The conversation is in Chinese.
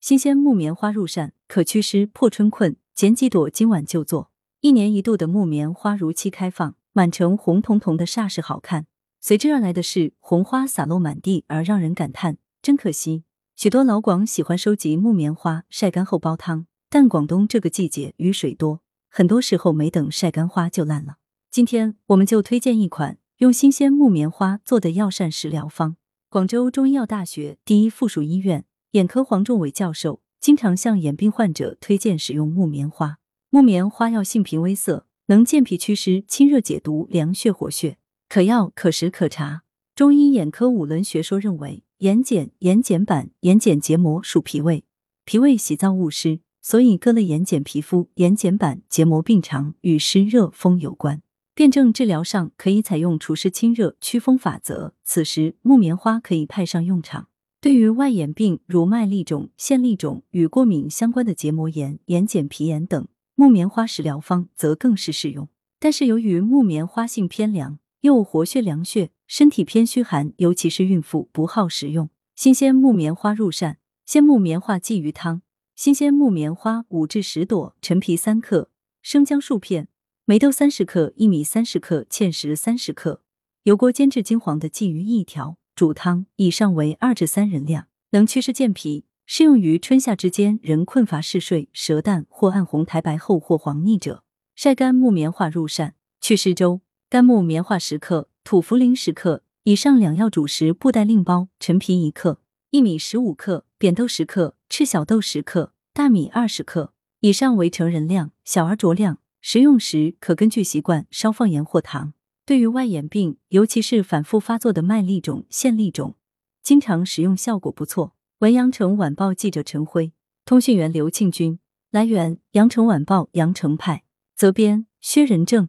新鲜木棉花入扇，可祛湿破春困。捡几朵今晚就做。一年一度的木棉花如期开放，满城红彤彤的煞是好看。随之而来的是红花洒落满地，而让人感叹真可惜。许多老广喜欢收集木棉花，晒干后煲汤。但广东这个季节雨水多，很多时候没等晒干花就烂了。今天我们就推荐一款用新鲜木棉花做的药膳食疗方。广州中医药大学第一附属医院眼科黄仲伟教授。经常向眼病患者推荐使用木棉花。木棉花药性平微涩，能健脾祛湿、清热解毒、凉血活血，可药可食可茶。中医眼科五轮学说认为，眼睑、眼睑板、眼睑结膜属脾胃，脾胃喜燥恶湿，所以各类眼睑皮肤、眼睑板、结膜病常与湿热风有关。辨证治疗上可以采用除湿清热、祛风法则，此时木棉花可以派上用场。对于外眼病如麦粒肿、腺粒肿与过敏相关的结膜炎、眼睑皮炎等，木棉花食疗方则更是适用。但是由于木棉花性偏凉，又活血凉血，身体偏虚寒，尤其是孕妇不好食用。新鲜木棉花入膳：鲜木棉花鲫鱼汤。新鲜木棉花五至十朵，陈皮三克，生姜数片，梅豆三十克，薏米三十克，芡实三十克，油锅煎至金黄的鲫鱼一条。煮汤，以上为二至三人量，能祛湿健脾，适用于春夏之间人困乏嗜睡、舌淡或暗红苔白厚或黄腻者。晒干木棉花入膳，祛湿粥：干木棉花十克，土茯苓十克，以上两药煮时布袋另包，陈皮一克，薏米十五克，扁豆十克，赤小豆十克，大米二十克，以上为成人量，小儿酌量。食用时可根据习惯稍放盐或糖。对于外眼病，尤其是反复发作的麦粒肿、线粒肿，经常使用效果不错。文阳城晚报记者陈辉，通讯员刘庆军。来源：阳城晚报阳城派，责编：薛仁正。